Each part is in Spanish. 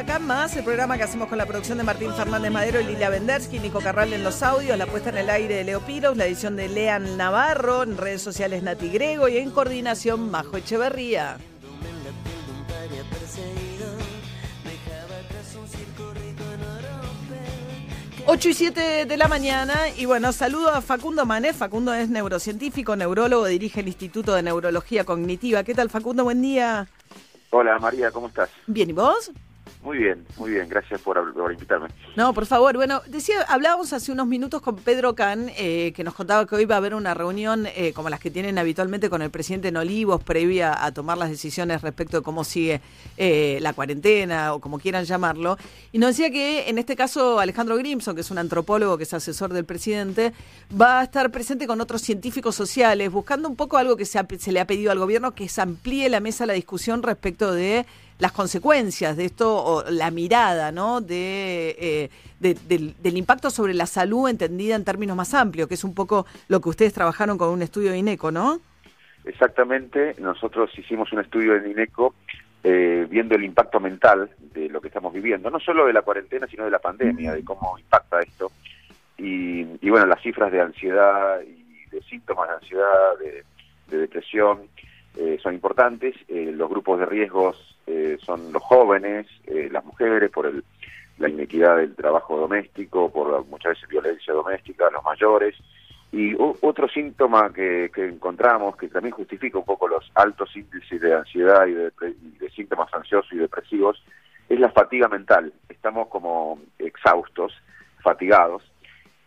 Acá Más, el programa que hacemos con la producción de Martín Fernández Madero y Lilia Vendersky, Nico Carral en los audios, la puesta en el aire de Leo Piros, la edición de Lean Navarro, en redes sociales Nati Grego y en coordinación Majo Echeverría. 8 y 7 de la mañana y bueno, saludo a Facundo Mané. Facundo es neurocientífico, neurólogo, dirige el Instituto de Neurología Cognitiva. ¿Qué tal Facundo? Buen día. Hola María, ¿cómo estás? Bien, ¿y vos? Muy bien, muy bien, gracias por, invitarme. No, por favor, bueno, decía, hablábamos hace unos minutos con Pedro Can, eh, que nos contaba que hoy va a haber una reunión eh, como las que tienen habitualmente con el presidente en Olivos, previa a tomar las decisiones respecto de cómo sigue eh, la cuarentena o como quieran llamarlo. Y nos decía que en este caso Alejandro Grimson, que es un antropólogo que es asesor del presidente, va a estar presente con otros científicos sociales, buscando un poco algo que se, se le ha pedido al gobierno, que se amplíe la mesa la discusión respecto de las consecuencias de esto o la mirada ¿no? de, eh, del, impacto sobre la salud entendida en términos más amplios, que es un poco lo que ustedes trabajaron con un estudio de INECO, ¿no? Exactamente, nosotros hicimos un estudio en INECO eh, viendo el impacto mental de lo que estamos viviendo, no solo de la cuarentena, sino de la pandemia, de cómo impacta esto. Y, bueno, las cifras de ansiedad y de síntomas de ansiedad, de, depresión, eh, son importantes. los grupos de riesgos eh, son los jóvenes, eh, las mujeres, por el, la inequidad del trabajo doméstico, por muchas veces violencia doméstica, los mayores. Y otro síntoma que, encontramos, que también justifica un poco los altos índices de ansiedad y de, síntomas ansiosos y depresivos, es la fatiga mental. Estamos como exhaustos, fatigados.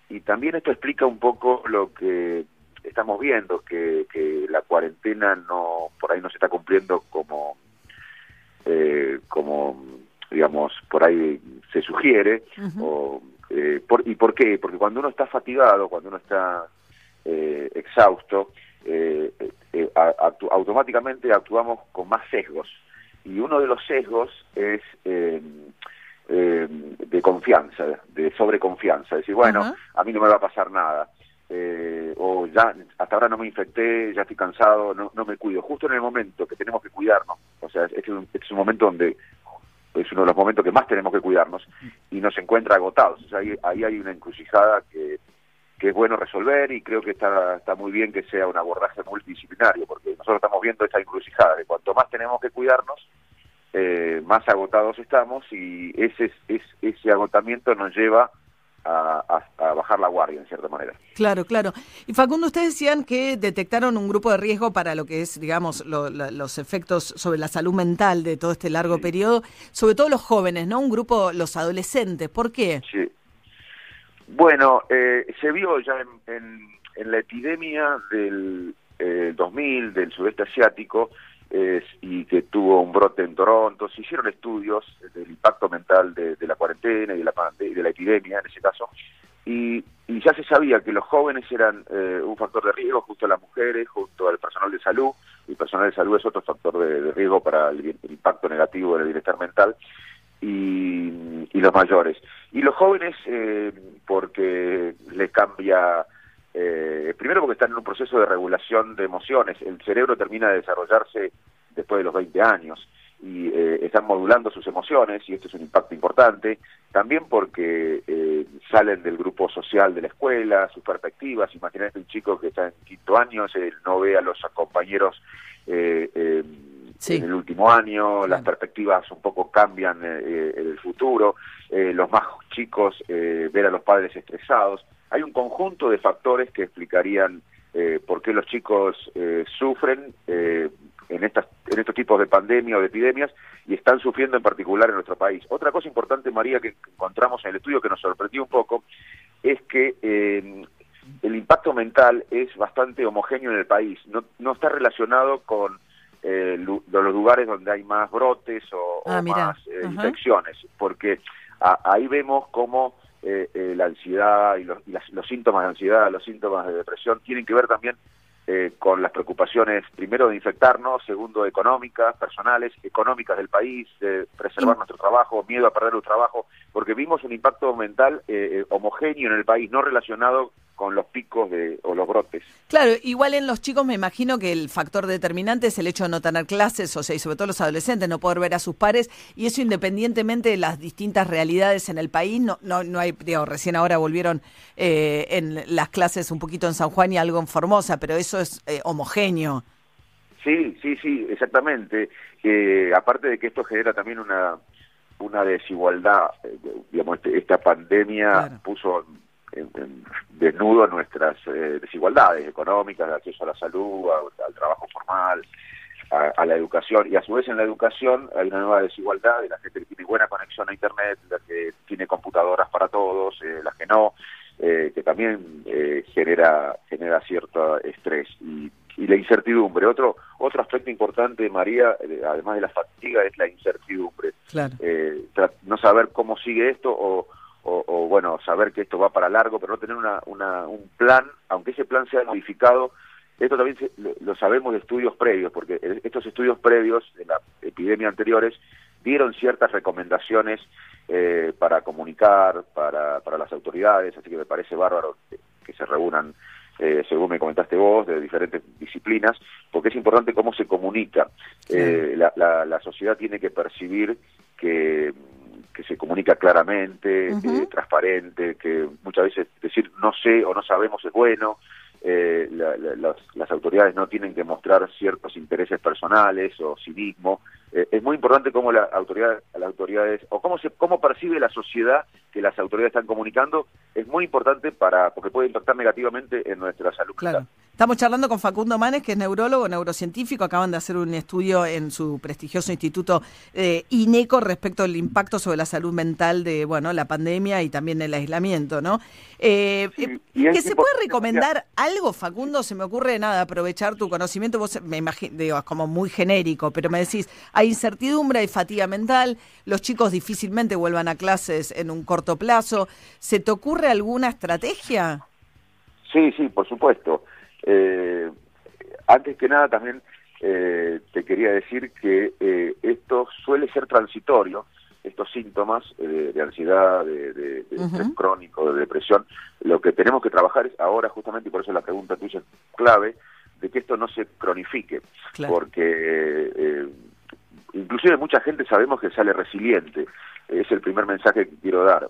Y también esto explica un poco lo que estamos viendo, que, que la cuarentena no por ahí no se está cumpliendo como eh, como digamos por ahí se sugiere o, eh, por, y por qué porque cuando uno está fatigado cuando uno está eh, exhausto automáticamente actuamos con más sesgos. Y uno de los sesgos es de confianza de sobreconfianza. Decir bueno a mí no me va a pasar nada eh, o ya hasta ahora no me infecté, ya estoy cansado, no, no me cuido. Justo en el momento que tenemos que cuidarnos, o sea, este es un, es un momento donde es uno de los momentos que más tenemos que cuidarnos y nos encuentra agotados. O sea, ahí, ahí hay una encrucijada que, que es bueno resolver y creo que está, está muy bien que sea un abordaje multidisciplinario, porque nosotros estamos viendo esta encrucijada de cuanto más tenemos que cuidarnos, eh, más agotados estamos y ese, es, ese agotamiento nos lleva a, bajar la guardia, en cierta manera. Claro, claro. Y Facundo, ustedes decían que detectaron un grupo de riesgo para lo que es, digamos, los efectos sobre la salud mental de todo este largo periodo, sobre todo los jóvenes, ¿no? Un grupo, los adolescentes. ¿Por qué? Sí. Bueno, eh, se vio ya en, en, la epidemia del 2000, eh, del sudeste asiático, y que tuvo un brote en Toronto. Se hicieron estudios del impacto mental de, la cuarentena y de la, de la epidemia en ese caso, y, ya se sabía que los jóvenes eran eh, un factor de riesgo junto a las mujeres, junto al personal de salud, y el personal de salud es otro factor de, riesgo para el, impacto negativo del bienestar mental, y, los mayores. Y los jóvenes, eh, porque les cambia eh, primero porque están en un proceso de regulación de emociones. El cerebro termina de desarrollarse después de los 20 años y eh, están modulando sus emociones y esto es un impacto importante. También porque eh, salen del grupo social de la escuela, sus perspectivas. Imagínate un chico que está en quinto año, no ve a los compañeros en el último año, las perspectivas un poco cambian en el futuro, los más chicos ver a los padres estresados. Hay un conjunto de factores que explicarían eh, por qué los chicos eh, sufren eh, en, estas, en estos tipos de pandemia o de epidemias y están sufriendo en particular en nuestro país. Otra cosa importante, María, que encontramos en el estudio que nos sorprendió un poco, es que el impacto mental es bastante homogéneo en el país, no, no está relacionado con los lugares donde hay más brotes o, ah, más infecciones, porque ahí vemos cómo eh, eh, la ansiedad y, los, los, síntomas de ansiedad, los síntomas de depresión tienen que ver también eh, con las preocupaciones, primero de infectarnos, segundo económicas, personales, económicas del país, de preservar nuestro trabajo, miedo a perder el trabajo, porque vimos un impacto mental homogéneo en el país, no relacionado con los picos de, o los brotes. Claro, igual en los chicos me imagino que el factor determinante es el hecho de no tener clases, o sea, y sobre todo los adolescentes, no poder ver a sus pares, y eso independientemente de las distintas realidades en el país, no, no, no hay, digo, recién ahora volvieron eh, en las clases un poquito en San Juan y algo en Formosa, pero eso es eh, homogéneo. Sí, sí, sí, exactamente. Eh, aparte de que esto genera también una una desigualdad, eh, digamos, este, esta pandemia puso en, desnudo nuestras eh, desigualdades económicas, de acceso a la salud, al trabajo formal, a, la educación, y a su vez en la educación hay una nueva desigualdad de la gente que tiene buena conexión a Internet, la que tiene computadoras para todos, eh, las que no, que también genera genera cierto estrés y y la incertidumbre. Otro otro aspecto importante, María, eh, además de la fatiga, es la incertidumbre. Eh, no saber cómo sigue esto o, o, bueno, saber que esto va para largo, pero no tener una, una, un plan, aunque ese plan sea modificado. Esto también lo, sabemos de estudios previos, porque estos estudios previos de la epidemia anteriores dieron ciertas recomendaciones eh, para comunicar, para, para las autoridades, así que me parece bárbaro que se reúnan eh, según me comentaste vos, de diferentes disciplinas, porque es importante cómo se comunica. Eh, la, la, sociedad tiene que percibir que, que se comunica claramente, eh, transparente, que muchas veces decir no sé o no sabemos es bueno, eh, las, las, autoridades no tienen que mostrar ciertos intereses personales o civismo. Eh, es muy importante cómo la autoridad, las autoridades, o cómo, se, cómo percibe la sociedad que las autoridades están comunicando, es muy importante para porque puede impactar negativamente en nuestra salud. Claro. Estamos charlando con Facundo Manes, que es neurólogo, neurocientífico. Acaban de hacer un estudio en su prestigioso instituto eh, INECO respecto al impacto sobre la salud mental de bueno la pandemia y también el aislamiento, ¿no? Eh, eh ¿Que se puede recomendar algo, Facundo? Se me ocurre nada, aprovechar tu conocimiento. Vos me imagino, digo, es como muy genérico, pero me decís, hay incertidumbre, hay fatiga mental, los chicos difícilmente vuelvan a clases en un corto plazo. ¿Se te ocurre alguna estrategia? Sí, sí, por supuesto. Eh, antes que nada también eh, te quería decir que eh, esto suele ser transitorio, estos síntomas de ansiedad, de, de, crónico, de depresión. Lo que tenemos que trabajar es ahora justamente, y por eso la pregunta tuya es clave, de que esto no se cronifique, porque inclusive mucha gente sabemos que sale resiliente, es el primer mensaje que quiero dar.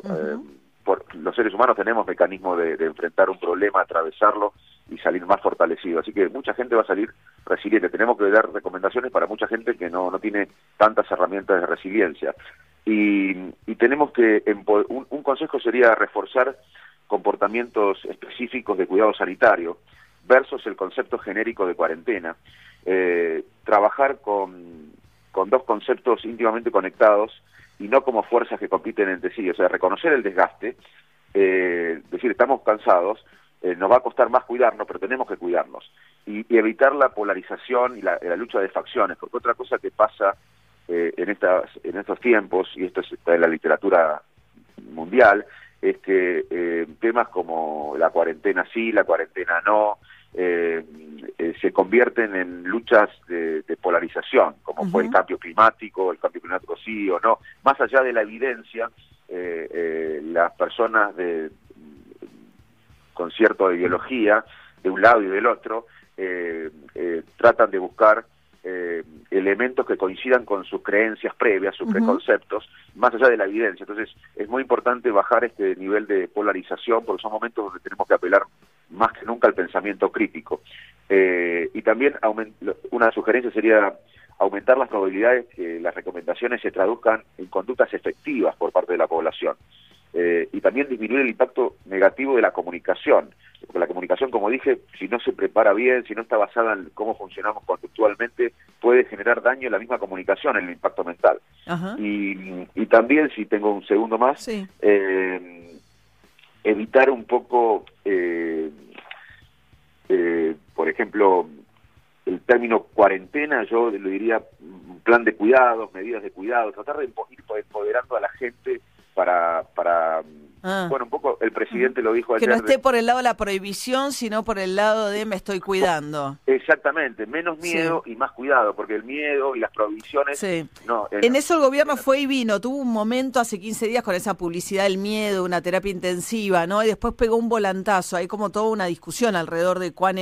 por, los seres humanos tenemos mecanismos de, de enfrentar un problema, atravesarlo y salir más fortalecido. Así que mucha gente va a salir resiliente. Tenemos que dar recomendaciones para mucha gente que no, no tiene tantas herramientas de resiliencia. Y, y tenemos que, un, un, consejo sería reforzar comportamientos específicos de cuidado sanitario versus el concepto genérico de cuarentena. Eh, trabajar con, con dos conceptos íntimamente conectados y no como fuerzas que compiten entre sí. O sea, reconocer el desgaste, eh, decir, estamos cansados, eh, nos va a costar más cuidarnos, pero tenemos que cuidarnos. Y, evitar la polarización y la, lucha de facciones, porque otra cosa que pasa eh, en, estas, en estos tiempos, y esto está en la literatura mundial, es que eh, temas como la cuarentena sí, la cuarentena no, se convierten en luchas de, polarización, como fue el cambio climático, el cambio climático sí o no. Más allá de la evidencia, las personas de, con cierta ideología de un lado y del otro, eh, eh, tratan de buscar eh, elementos que coincidan con sus creencias previas, sus preconceptos, más allá de la evidencia. Entonces, es muy importante bajar este nivel de polarización porque son momentos donde tenemos que apelar más que nunca al pensamiento crítico. y también una sugerencia sería aumentar las probabilidades que las recomendaciones se traduzcan en conductas efectivas por parte de la población. Eh, y también disminuir el impacto negativo de la comunicación. Porque la comunicación, como dije, si no se prepara bien, si no está basada en cómo funcionamos conductualmente, puede generar daño en la misma comunicación, en el impacto mental. Y, y, también, si tengo un segundo más, eh, evitar un poco, eh, por ejemplo, el término cuarentena, yo le diría un plan de cuidados, medidas de cuidado, tratar de ir empoderando a la gente para, para ah. bueno, un poco el presidente lo dijo ayer. Que no esté por el lado de la prohibición, sino por el lado de me estoy cuidando. Exactamente, menos miedo y más cuidado, porque el miedo y las provisiones... Sí. No, en eso el gobierno fue y vino, tuvo un momento hace 15 días con esa publicidad del miedo, una terapia intensiva, ¿no? Y después pegó un volantazo, hay como toda una discusión alrededor de cuán,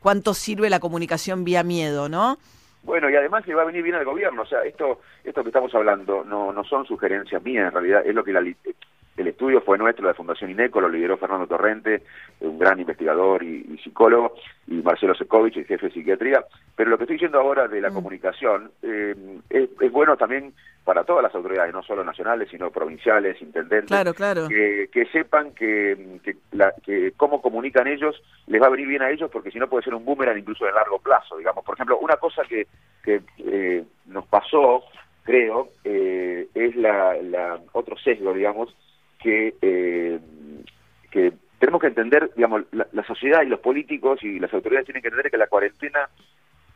cuánto sirve la comunicación vía miedo, ¿no? Bueno, y además le va a venir bien al gobierno, o sea, esto esto que estamos hablando no no son sugerencias mías, en realidad es lo que la, el estudio fue nuestro, la Fundación INECO, lo lideró Fernando Torrente, un gran investigador y, psicólogo, y Marcelo Sekovich, el jefe de psiquiatría. Pero lo que estoy diciendo ahora de la mm. comunicación eh, es, bueno también para todas las autoridades, no solo nacionales, sino provinciales, intendentes, claro, claro. Que, sepan que, que, cómo comunican ellos les va a venir bien a ellos, porque si no puede ser un boomerang incluso de largo plazo, digamos. Por ejemplo, una cosa que, que eh, nos pasó, creo, eh, es la, la otro sesgo, digamos, que, eh, que tenemos que entender, digamos, la, sociedad y los políticos y las autoridades tienen que entender que la cuarentena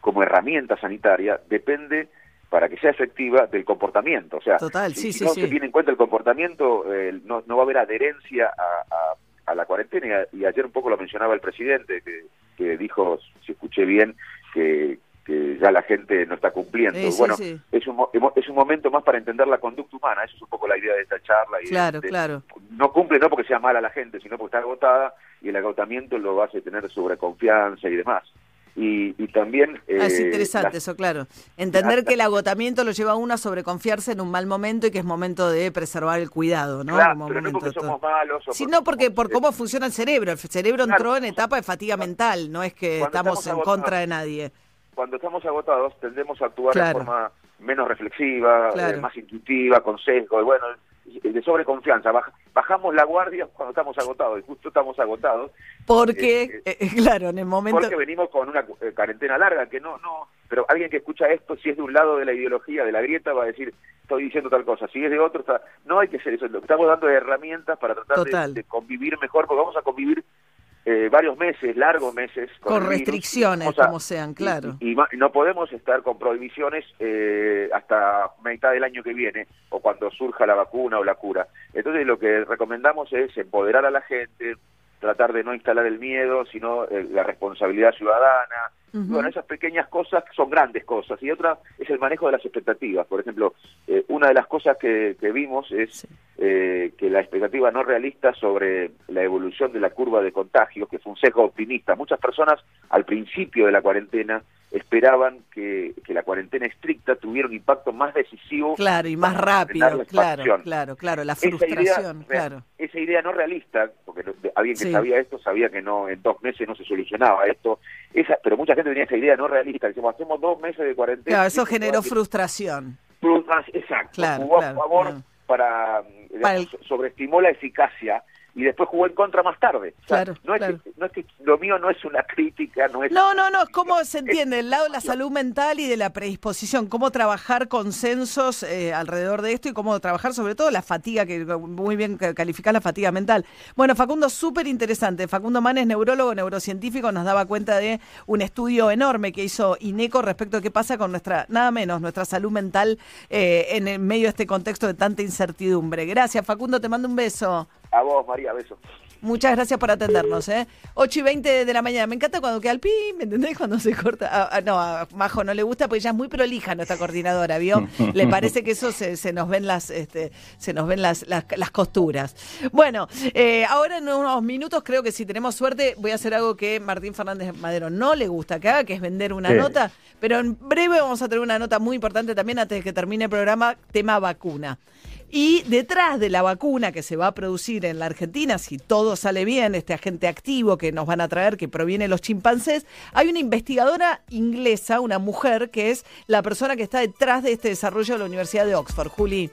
como herramienta sanitaria depende para que sea efectiva del comportamiento. O sea, si, no se tiene en cuenta el comportamiento, eh, no, no va a haber adherencia a, a, la cuarentena. Y, ayer un poco lo mencionaba el presidente, que, que dijo, si escuché bien, que, que ya la gente no está cumpliendo. bueno, Es, un, es un momento más para entender la conducta humana, eso es un poco la idea de esta charla. Y claro, claro. No cumple no porque sea mala la gente, sino porque está agotada y el agotamiento lo hace tener sobreconfianza y demás. Y, y también... Ah, es eh, interesante eso, claro. Entender que el agotamiento lo lleva a uno a sobreconfiarse en un mal momento y que es momento de preservar el cuidado, ¿no? Claro, pero no porque somos malos. sino porque por cómo funciona el cerebro. El cerebro entró en etapa de fatiga mental, no es que estamos en contra de nadie cuando estamos agotados tendemos a actuar de forma menos reflexiva, eh, más intuitiva, con sesgo, y bueno, de sobreconfianza. bajamos la guardia cuando estamos agotados, y justo estamos agotados. Porque, eh, eh, claro, en el momento... Porque venimos con una cuarentena larga, que no, no... Pero alguien que escucha esto, si es de un lado de la ideología, de la grieta, va a decir, estoy diciendo tal cosa. Si es de otro, está... no hay que ser eso. Estamos dando herramientas para tratar de, de, convivir mejor, porque vamos a convivir eh, varios meses, largos meses. Con, restricciones, como sean, claro. Y, no podemos estar con prohibiciones eh, hasta mitad del año que viene o cuando surja la vacuna o la cura. Entonces lo que recomendamos es empoderar a la gente, tratar de no instalar el miedo, sino eh, la responsabilidad ciudadana, bueno, esas pequeñas cosas son grandes cosas. Y otra es el manejo de las expectativas. Por ejemplo, eh, una de las cosas que, vimos es eh, que la expectativa no realista sobre la evolución de la curva de contagios, que fue un sesgo optimista. Muchas personas al principio de la cuarentena esperaban que, la cuarentena estricta tuviera un impacto más decisivo. Claro, y más rápido, claro, claro, claro, la frustración, esa idea, Esa idea no realista, porque alguien que sabía esto sabía que no en dos meses no se solucionaba esto, esa, pero mucha gente tenía esa idea no realista, decimos, hacemos dos meses de cuarentena. Claro, eso generó frustración. Exacto, claro, jugó a favor para, sobreestimó la eficacia y después jugó en contra más tarde. claro, no, es Que, no es que lo mío no es una crítica, no es... No, no, no, ¿cómo se entiende? El lado de la salud mental y de la predisposición, cómo trabajar consensos eh, alrededor de esto y cómo trabajar sobre todo la fatiga, que muy bien calificar la fatiga mental. Bueno, Facundo, súper interesante. Facundo Manes, neurólogo, neurocientífico, nos daba cuenta de un estudio enorme que hizo INECO respecto a qué pasa con nuestra, nada menos, nuestra salud mental eh, en el medio de este contexto de tanta incertidumbre. Gracias, Facundo, te mando un beso. A vos, María, beso. Muchas gracias por atendernos, ¿eh? 8 y 20 de la mañana. Me encanta cuando queda el pi, ¿me entendés? Cuando se corta. Ah, ah, no, a Majo no le gusta porque ella es muy prolija nuestra coordinadora, ¿vio? Le parece que eso se, se nos ven las este, se nos ven las, las, costuras. Bueno, eh, ahora en unos minutos creo que si tenemos suerte voy a hacer algo que Martín Fernández Madero no le gusta que haga, que es vender una nota. Pero en breve vamos a tener una nota muy importante también antes de que termine el programa, tema vacuna. Y detrás de la vacuna que se va a producir en la Argentina, si todo sale bien, este agente activo que nos van a traer, que proviene de los chimpancés, hay una investigadora inglesa, una mujer, que es la persona que está detrás de este desarrollo de la Universidad de Oxford. Juli.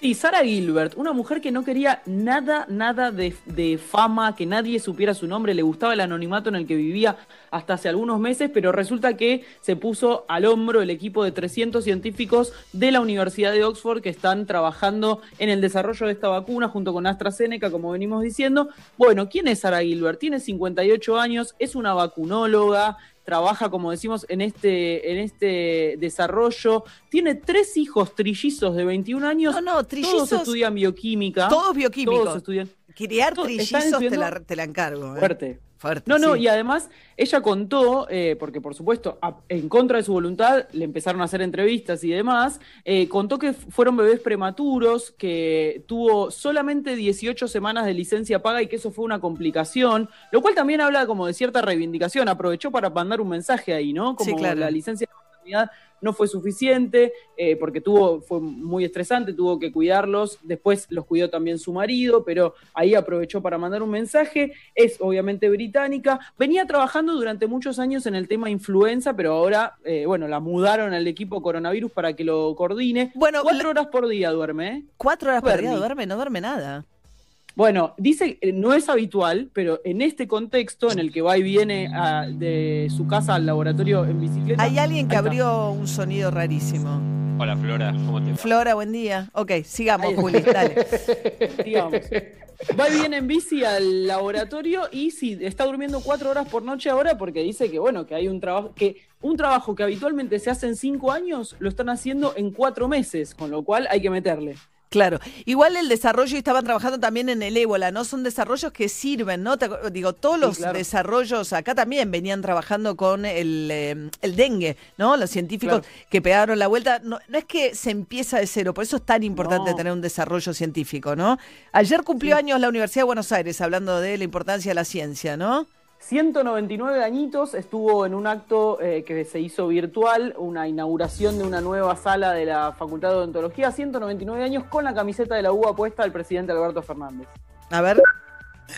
Sí, Sara Gilbert, una mujer que no quería nada, nada de, de, fama, que nadie supiera su nombre, le gustaba el anonimato en el que vivía hasta hace algunos meses, pero resulta que se puso al hombro el equipo de 300 científicos de la Universidad de Oxford que están trabajando en el desarrollo de esta vacuna junto con AstraZeneca, como venimos diciendo. Bueno, ¿quién es Sara Gilbert? Tiene 58 años, es una vacunóloga, trabaja, como decimos, en este, en este desarrollo. Tiene tres hijos trillizos de 21 años. No, no, trillizos. Todos estudian bioquímica. Todos bioquímicos. Todos estudian. Criar trillizos te la, te la, encargo. ¿eh? Fuerte. Fuerte, No, no, sí. y además ella contó, eh, porque por supuesto, a- en contra de su voluntad, le empezaron a hacer entrevistas y demás, eh, contó que fueron bebés prematuros, que tuvo solamente 18 semanas de licencia paga y que eso fue una complicación, lo cual también habla como de cierta reivindicación, aprovechó para mandar un mensaje ahí, ¿no? Como Sí, claro. la licencia no fue suficiente, eh, porque tuvo, fue muy estresante, tuvo que cuidarlos, después los cuidó también su marido, pero ahí aprovechó para mandar un mensaje, es obviamente británica, venía trabajando durante muchos años en el tema influenza, pero ahora, eh, bueno, la mudaron al equipo coronavirus para que lo coordine. Bueno, cuatro horas por día duerme, ¿eh? Cuatro horas por día duerme, no duerme nada. Bueno, dice que no es habitual, pero en este contexto en el que va y viene a- de su casa al laboratorio en bicicleta. Hay alguien que abrió un sonido rarísimo. Hola Flora, ¿cómo te va? Flora, buen día. Ok, sigamos, Juli, dale. digamos. Va y viene en bici al laboratorio y sí, está durmiendo cuatro horas por noche ahora porque dice que bueno, que hay un trabajo, que un trabajo que habitualmente se hace en cinco años, lo están haciendo en cuatro meses, con lo cual hay que meterle. Claro. Igual el desarrollo, y estaban trabajando también en el ébola, ¿no? Son desarrollos que sirven, ¿no? Te digo, todos Sí, los claro. desarrollos acá también venían trabajando con el, eh, el dengue, ¿no? Los científicos Claro. que pegaron la vuelta. No, no es que se empieza de cero, por eso es tan importante No. tener un desarrollo científico, ¿no? Ayer cumplió años la Universidad de Buenos Aires, hablando de la importancia de la ciencia, ¿no? 199 añitos estuvo en un acto eh, que se hizo virtual, una inauguración de una nueva sala de la Facultad de Odontología, 199 años con la camiseta de la UBA puesta del presidente Alberto Fernández. A ver.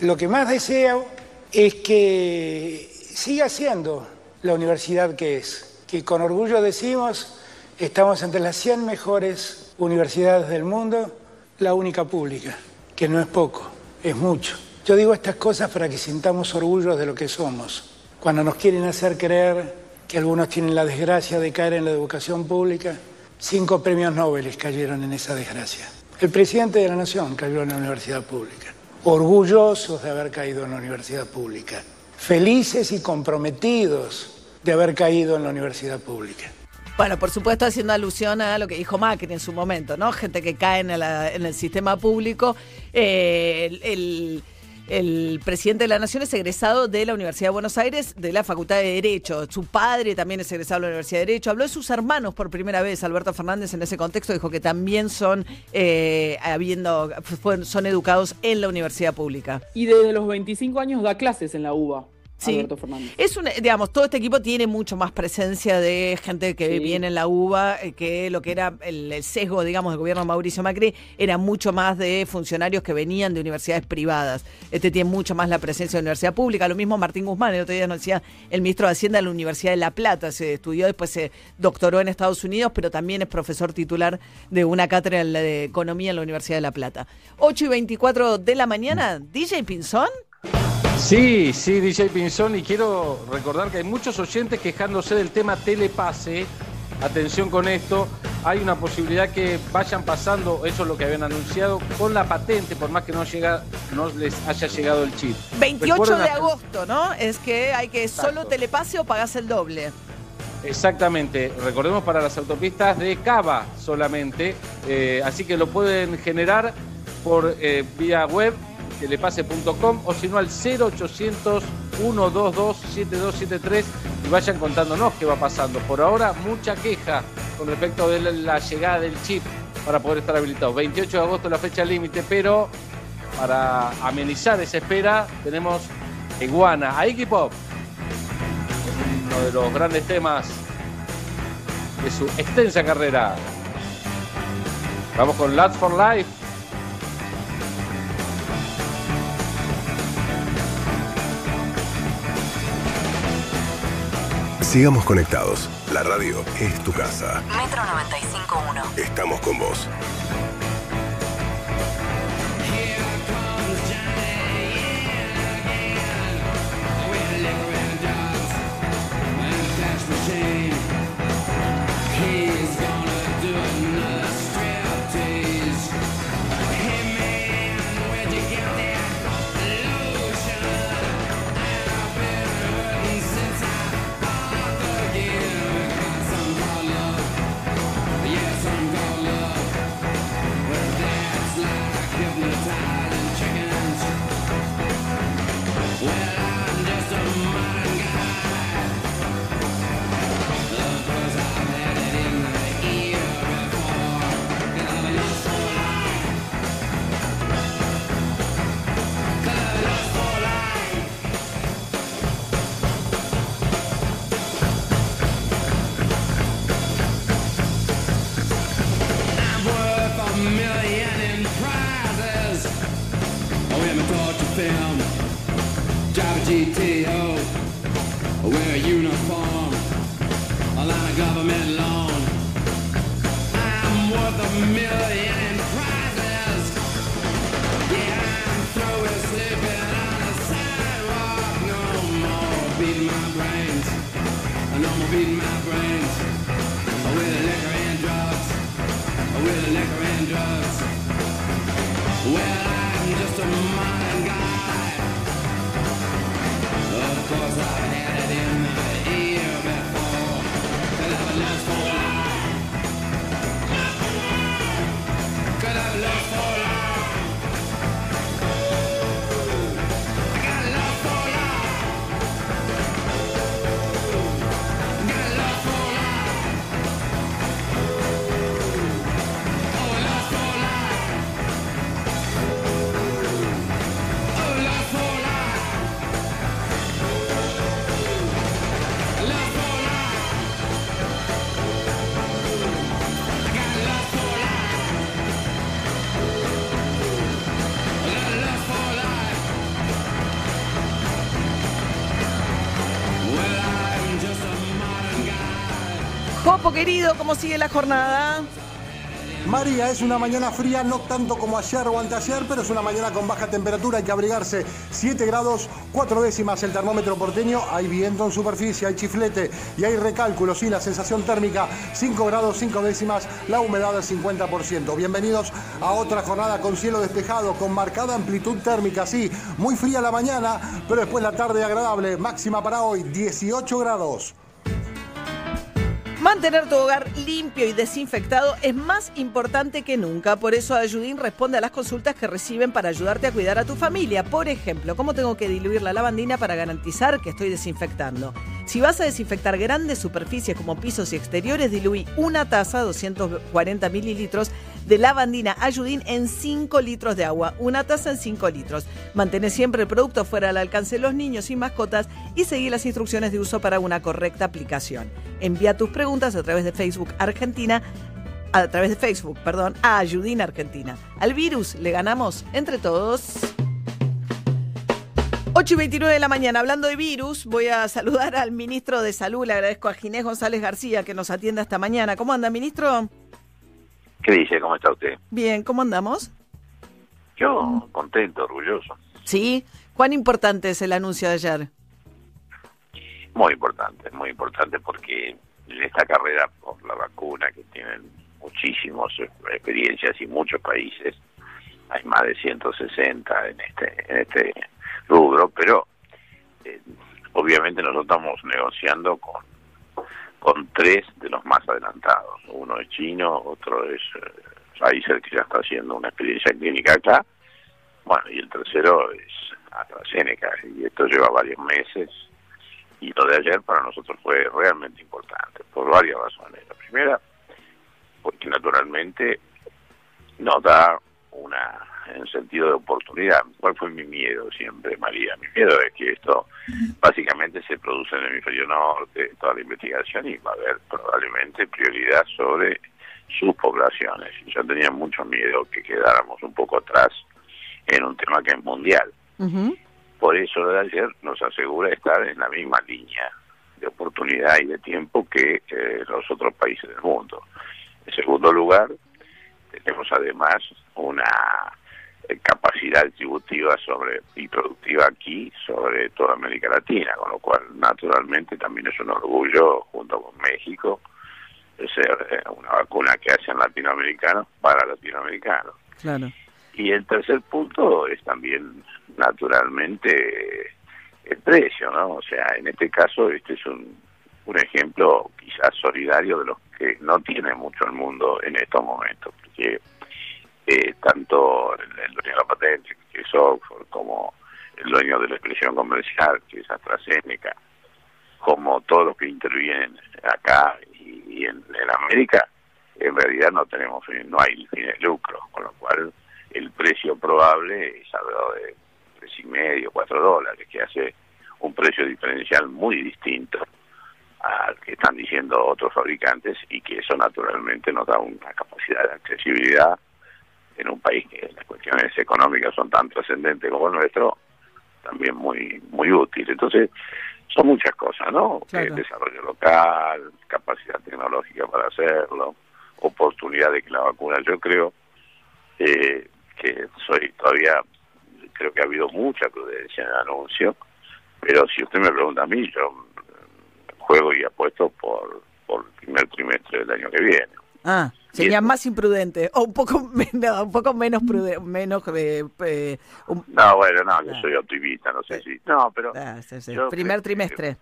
Lo que más deseo es que siga siendo la universidad que es, que con orgullo decimos estamos entre las 100 mejores universidades del mundo, la única pública, que no es poco, es mucho. Yo digo estas cosas para que sintamos orgullo de lo que somos. Cuando nos quieren hacer creer que algunos tienen la desgracia de caer en la educación pública, cinco premios Nobel cayeron en esa desgracia. El presidente de la Nación cayó en la universidad pública. Orgullosos de haber caído en la universidad pública. Felices y comprometidos de haber caído en la universidad pública. Bueno, por supuesto haciendo alusión a lo que dijo Macri en su momento, ¿no? Gente que cae en, el sistema público. Eh, el presidente de la Nación es egresado de la Universidad de Buenos Aires, de la Facultad de Derecho. Su padre también es egresado de la Universidad de Derecho. Habló de sus hermanos por primera vez. Alberto Fernández en ese contexto dijo que también son, eh, habiendo, son educados en la universidad pública. Y desde los 25 años da clases en la UBA, Sí. Alberto Fernández. Es un, digamos, todo este equipo tiene mucho más presencia de gente que Sí. viene en la UBA, eh, que lo que era el, el sesgo, digamos, del gobierno de Mauricio Macri, era mucho más de funcionarios que venían de universidades privadas. Este tiene mucho más la presencia de la universidad pública. Lo mismo Martín Guzmán, el otro día nos decía el ministro de Hacienda de la Universidad de La Plata, se estudió, después se doctoró en Estados Unidos, pero también es profesor titular de una cátedra de economía en la Universidad de La Plata. 8 y 24 de la mañana, DJ Pinzón. Sí, sí, DJ Pinzón, y quiero recordar que hay muchos oyentes quejándose del tema telepase. Atención con esto, hay una posibilidad que vayan pasando, eso es lo que habían anunciado, con la patente, por más que no, llega, no les haya llegado el chip. 28 Recuerden de agosto, ¿no? Es que hay que solo telepase o pagás el doble. Exactamente, recordemos para las autopistas de Cava solamente, eh, así que lo pueden generar por eh, vía web telepase.com o si no al 0800 122 7273 y vayan contándonos qué va pasando. Por ahora, mucha queja con respecto de la- llegada del chip para poder estar habilitado. 28 de agosto la fecha límite, pero para amenizar esa espera tenemos Iguana, a Iggy Pop uno de los grandes temas de su extensa carrera. Vamos con Lads for Life. Sigamos conectados. La radio es tu casa. Metro 95.1. Estamos con vos. Querido, ¿cómo sigue la jornada? María, es una mañana fría, no tanto como ayer o anteayer, pero es una mañana con baja temperatura, hay que abrigarse. 7 grados, 4 décimas el termómetro porteño, hay viento en superficie, hay chiflete y hay recálculo, sí, la sensación térmica 5 grados, 5 décimas, la humedad del 50%. Bienvenidos a otra jornada con cielo despejado, con marcada amplitud térmica, sí, muy fría la mañana, pero después la tarde agradable, máxima para hoy 18 grados. Mantener tu hogar limpio y desinfectado es más importante que nunca. Por eso Ayudín responde a las consultas que reciben para ayudarte a cuidar a tu familia. Por ejemplo, ¿cómo tengo que diluir la lavandina para garantizar que estoy desinfectando? Si vas a desinfectar grandes superficies como pisos y exteriores, diluí una taza, 240 mililitros, de lavandina Ayudín en 5 litros de agua. Una taza en 5 litros. Mantén siempre el producto fuera del alcance de los niños y mascotas y seguí las instrucciones de uso para una correcta aplicación. Envía tus preguntas a través de Facebook Argentina a través de Facebook, perdón, a Ayudín Argentina. Al virus le ganamos entre todos. 8 y 29 de la mañana, hablando de virus, voy a saludar al ministro de Salud. Le agradezco a Ginés González García que nos atienda esta mañana. ¿Cómo anda, ministro? ¿Qué dice? ¿Cómo está usted? Bien, ¿cómo andamos? Yo contento, orgulloso. Sí. ¿Cuán importante es el anuncio de ayer? Muy importante, muy importante porque en esta carrera por la vacuna que tienen muchísimas experiencias y muchos países, hay más de 160 en este en este rubro, pero eh, obviamente nosotros estamos negociando con con tres de los más adelantados. Uno es chino, otro es eh, Pfizer, que ya está haciendo una experiencia clínica acá. Bueno, y el tercero es AstraZeneca, y esto lleva varios meses. Y lo de ayer para nosotros fue realmente importante, por varias razones. La primera, porque naturalmente nos da una en sentido de oportunidad. ¿Cuál fue mi miedo siempre, María? Mi miedo es que esto básicamente se produce en el hemisferio norte, toda la investigación, y va a haber probablemente prioridad sobre sus poblaciones. Yo tenía mucho miedo que quedáramos un poco atrás en un tema que es mundial. Por eso lo de ayer nos asegura estar en la misma línea de oportunidad y de tiempo que eh, los otros países del mundo. En segundo lugar, tenemos además una capacidad distributiva sobre y productiva aquí sobre toda América Latina, con lo cual naturalmente también es un orgullo junto con México ser eh, una vacuna que hacen latinoamericanos para latinoamericanos. Claro. Y el tercer punto es también naturalmente el precio, ¿no? O sea, en este caso este es un, un ejemplo quizás solidario de los que no tiene mucho el mundo en estos momentos, porque eh, tanto el, dueño de la patente, que es Oxford, como el dueño de la expresión comercial, que es AstraZeneca, como todos los que intervienen acá y, en, América, en realidad no tenemos no hay fines de lucro, con lo cual el precio probable es algo de tres y medio, cuatro dólares, que hace un precio diferencial muy distinto al que están diciendo otros fabricantes y que eso naturalmente nos da una capacidad de accesibilidad en un país que las cuestiones económicas son tan trascendentes como el nuestro, también muy muy útil. Entonces, son muchas cosas, ¿no? Claro. Eh, desarrollo local, capacidad tecnológica para hacerlo, oportunidad de que la vacuna, yo creo eh, que soy todavía, creo que ha habido mucha prudencia en el anuncio, pero si usted me pregunta a mí, yo mm, juego y apuesto por, por el primer trimestre del año que viene. Ah, sería más imprudente o un poco menos, un poco menos prudente, menos eh, eh, un- No, bueno, no, yo Ah. soy optimista, no sé si... No, pero ah, sí, sí. yo primer trimestre,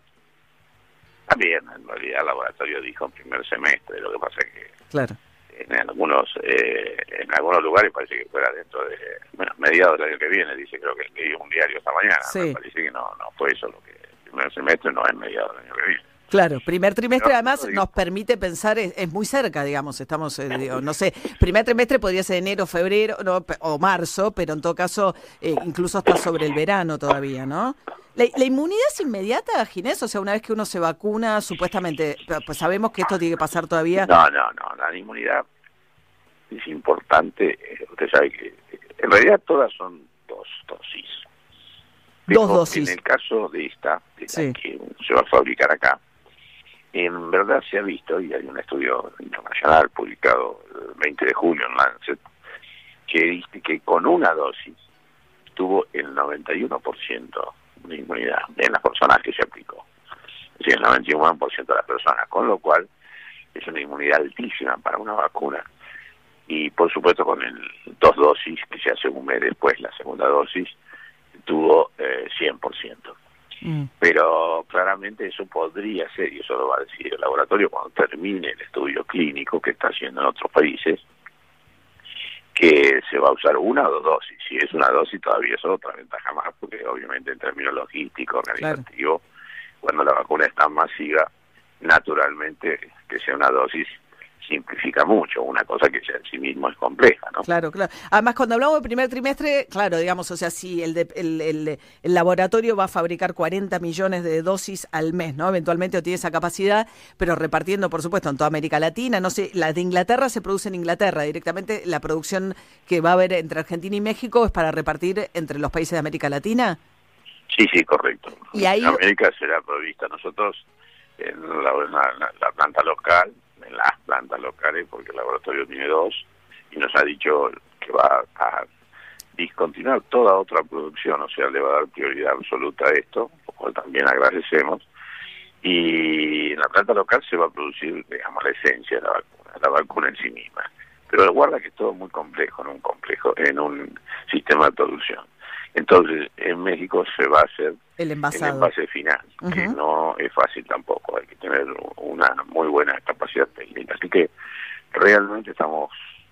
también, en realidad, el laboratorio dijo primer semestre, lo que pasa es que claro. en algunos eh, en algunos lugares parece que fuera dentro de bueno, mediados del año que viene dice creo que leí un diario esta mañana Sí. me parece que no no fue eso lo que el primer semestre no es mediados del año que viene Claro, primer trimestre además nos permite pensar, es, es muy cerca, digamos, estamos, eh, digo, no sé, primer trimestre podría ser enero, febrero no, o marzo, pero en todo caso eh, incluso está sobre el verano todavía, ¿no? La, la inmunidad es inmediata, Ginés, o sea, una vez que uno se vacuna, supuestamente, pues sabemos que esto tiene que pasar todavía. no no no la inmunidad es importante eh, usted sabe que en realidad todas son dos dosis Dos dosis. en el caso de esta de la Sí. que se va a fabricar acá en verdad se ha visto y hay un estudio internacional publicado el 20 de julio en Lancet que dice que con una dosis tuvo el 91% de inmunidad en las personas que se aplicó. Es decir, el 91% de las personas, con lo cual es una inmunidad altísima para una vacuna. Y por supuesto con el dos dosis, que se hace un mes después, la segunda dosis, tuvo eh, 100%. Mm, Pero claramente eso podría ser, y eso lo va a decir el laboratorio cuando termine el estudio clínico que está haciendo en otros países, que se va a usar una o dos dosis. Si es una dosis todavía es otra ventaja más, porque obviamente en términos logísticos, organizativos, cuando la vacuna es tan masiva, naturalmente que sea una dosis simplifica mucho, una cosa que ya en sí mismo es compleja, ¿no? Claro, claro. Además, cuando hablamos del primer trimestre, claro, digamos, o sea, si el, de- el, el- el laboratorio va a fabricar 40 millones de dosis al mes, ¿no? Eventualmente o tiene esa capacidad, pero repartiendo, por supuesto, en toda América Latina. No sé, las de Inglaterra se produce en Inglaterra. Directamente la producción que va a haber entre Argentina y México es para repartir entre los países de América Latina. Sí, sí, correcto. Y ahí- En América será provista nosotros en la, en la- en la planta local, en las plantas locales, porque el laboratorio tiene dos, y nos ha dicho que va a discontinuar toda otra producción, o sea, le va a dar prioridad absoluta a esto, lo cual también agradecemos. Y en la planta local se va a producir, digamos, la esencia de la vacuna, la vacuna en sí misma. Pero guarda que es todo muy complejo en un complejo, en un sistema de producción. Entonces, en México se va a hacer El el envasado. envase final, que no es fácil tampoco, hay que tener una muy buena capacidad técnica. Así que realmente estamos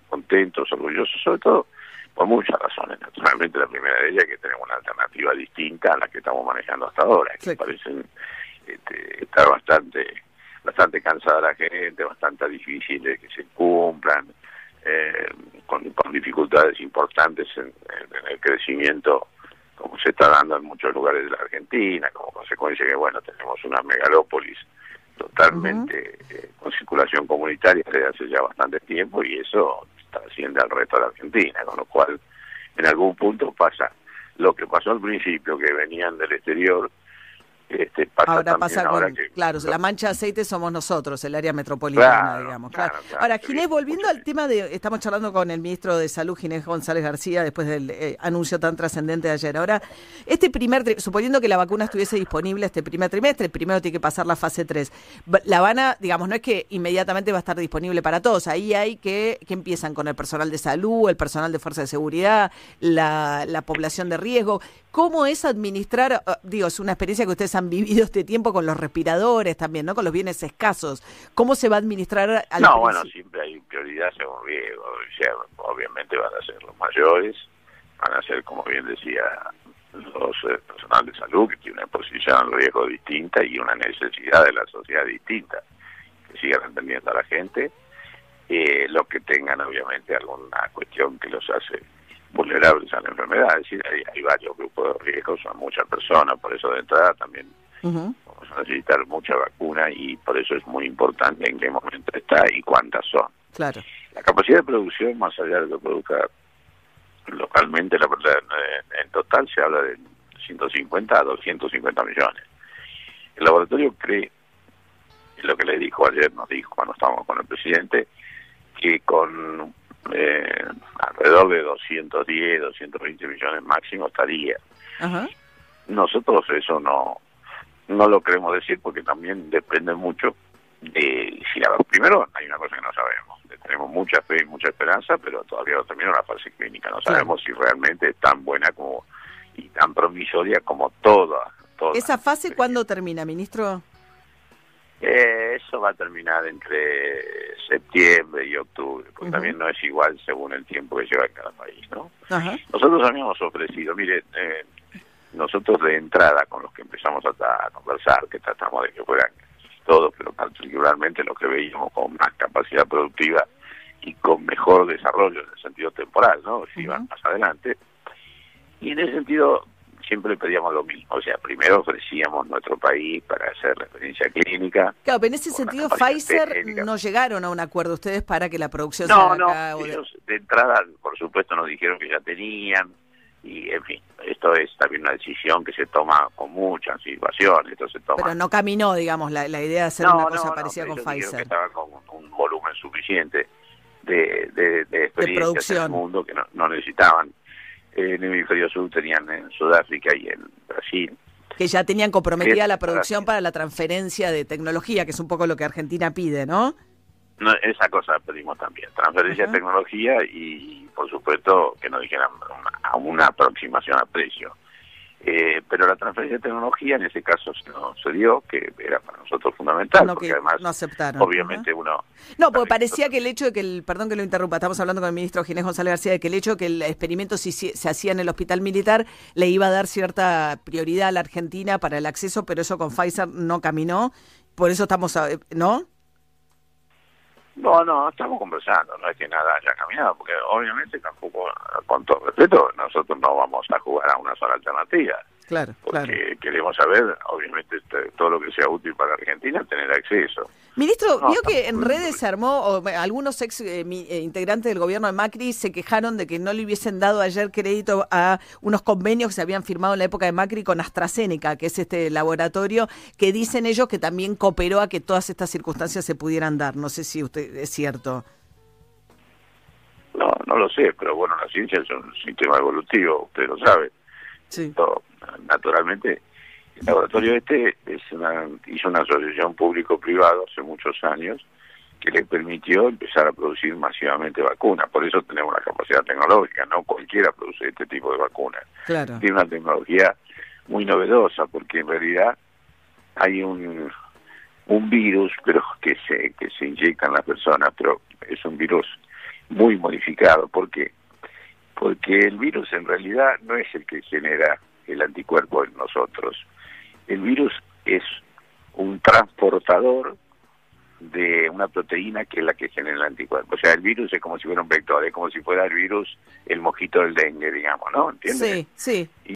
contentos, orgullosos, sobre todo por muchas razones. Naturalmente, la primera de ellas es que tenemos una alternativa distinta a la que estamos manejando hasta ahora, que Sí. parecen este, estar bastante bastante cansada la gente, bastante difícil de que se cumplan, eh, con, con dificultades importantes en, en- en el crecimiento como se está dando en muchos lugares de la Argentina, como consecuencia que, bueno, tenemos una megalópolis totalmente eh, con circulación comunitaria desde hace ya bastante tiempo y eso está haciendo al resto de la Argentina, con lo cual en algún punto pasa lo que pasó al principio, que venían del exterior, este, pasa Ahora pasa ahora con, que claro, la mancha de aceite somos nosotros, el área metropolitana, Claro, digamos. claro, Claro. claro. Ahora, Ginés, volviendo al tema de, estamos charlando con el ministro de Salud, Ginés González García, después del eh, anuncio tan trascendente de ayer. Ahora, este primer, suponiendo que la vacuna estuviese disponible este primer trimestre, primero tiene que pasar la fase 3. Va- La van a, digamos, no es que inmediatamente va a estar disponible para todos, ahí hay que, que empiezan con el personal de salud, el personal de fuerza de seguridad, la, la población de riesgo. ¿Cómo es administrar, ah, digo, es una experiencia que ustedes han vivido este tiempo con los respiradores también, ¿no? Con los bienes escasos. ¿Cómo se va a administrar al No, bueno, siempre hay prioridad según riesgo. O sea, obviamente van a ser los mayores, van a ser, como bien decía, los eh, personal de salud que tiene una posición de riesgo distinta y una necesidad de la sociedad distinta, que sigan atendiendo a la gente. Eh, los que tengan, obviamente, alguna cuestión que los hace vulnerables a la enfermedad. Es decir, hay, hay varios grupos de riesgo, son muchas personas, por eso de entrada también vamos a necesitar mucha vacuna y por eso es muy importante en qué momento está y cuántas son. Claro. La capacidad de producción, más allá de lo que produzca localmente, la verdad, en, total se habla de 150 a 250 millones. El laboratorio cree, lo que le dijo ayer, nos dijo cuando estábamos con el presidente, que con eh, alrededor de 210, 220 millones máximo estaría. Ajá. Nosotros eso no no lo queremos decir porque también depende mucho de si la primero hay una cosa que no sabemos tenemos mucha fe y mucha esperanza pero todavía no terminó la fase clínica no sabemos si realmente es tan buena como y tan promisoria como toda, toda. ¿Esa fase cuándo termina, ministro? Eh, eso va a terminar entre septiembre y octubre porque también no es igual según el tiempo que lleva cada país no Ajá. nosotros habíamos ofrecido, mire, eh, nosotros de entrada con los que empezamos a, a conversar, que tratamos de que fueran todos, pero particularmente los que veíamos con más capacidad productiva y con mejor desarrollo en el sentido temporal, ¿no? Si iban Ujú. más adelante. Y en ese sentido siempre pedíamos lo mismo, o sea, primero ofrecíamos nuestro país para hacer la experiencia clínica. Claro, pero en ese sentido Pfizer técnica. no llegaron a un acuerdo ustedes para que la producción se No, haga no, acá de- ellos de entrada, por supuesto, nos dijeron que ya tenían, y en fin, esto es también una decisión que se toma con mucha anticipación, esto se toma... Pero no caminó, digamos, la, la idea de hacer No, una cosa no, parecida con dijeron que Pfizer. estaban con un, volumen suficiente de, de, de experiencias en el mundo que no, no necesitaban. En el hemisferio sur tenían en Sudáfrica y en Brasil. Que ya tenían comprometida la producción para la transferencia de tecnología, que es un poco lo que Argentina pide, ¿no? No, esa cosa pedimos también, transferencia de tecnología y, por supuesto, que nos dijeran a una aproximación a precio. Eh, pero la transferencia de tecnología en ese caso se, no se dio, que era para nosotros fundamental, No, porque que además, no aceptaron. obviamente, uno... No, porque parecía que el hecho de que el, perdón que lo interrumpa, estamos hablando con el ministro Ginés González García, de que el hecho de que el experimento se, se hacía en el hospital militar le iba a dar cierta prioridad a la Argentina para el acceso, pero eso con Pfizer no caminó, por eso estamos, a- ¿no? No, no, estamos conversando, no es que nada haya caminado, porque obviamente tampoco, con todo respeto, nosotros no vamos a jugar a una sola alternativa, Claro, porque claro. queremos saber, obviamente, este, todo lo que sea útil para Argentina, tener acceso. Ministro, vio que en redes se armó, o algunos ex eh, mi- eh, integrantes del gobierno de Macri se quejaron de que no le hubiesen dado ayer crédito a unos convenios que se habían firmado en la época de Macri con AstraZeneca, que es este laboratorio que dicen ellos que también cooperó a que todas estas circunstancias se pudieran dar. No sé si usted es cierto. No, no lo sé, pero bueno, la ciencia es un sistema evolutivo, usted lo sabe. Sí. Esto, naturalmente, el laboratorio este es una, hizo una asociación público-privado hace muchos años que le permitió empezar a producir masivamente vacunas. Por eso tenemos la capacidad tecnológica, no cualquiera produce este tipo de vacunas. Claro. Tiene una tecnología muy novedosa porque en realidad hay un un virus pero que se que se inyecta en las personas, pero es un virus muy modificado. ¿Por qué? Porque el virus en realidad no es el que genera el anticuerpo en nosotros. El virus es un transportador de una proteína que es la que genera el anticuerpo. O sea, el virus es como si fuera un vector, es como si fuera el virus, el mosquito del dengue, digamos, ¿no? ¿Entiendes? Sí, sí.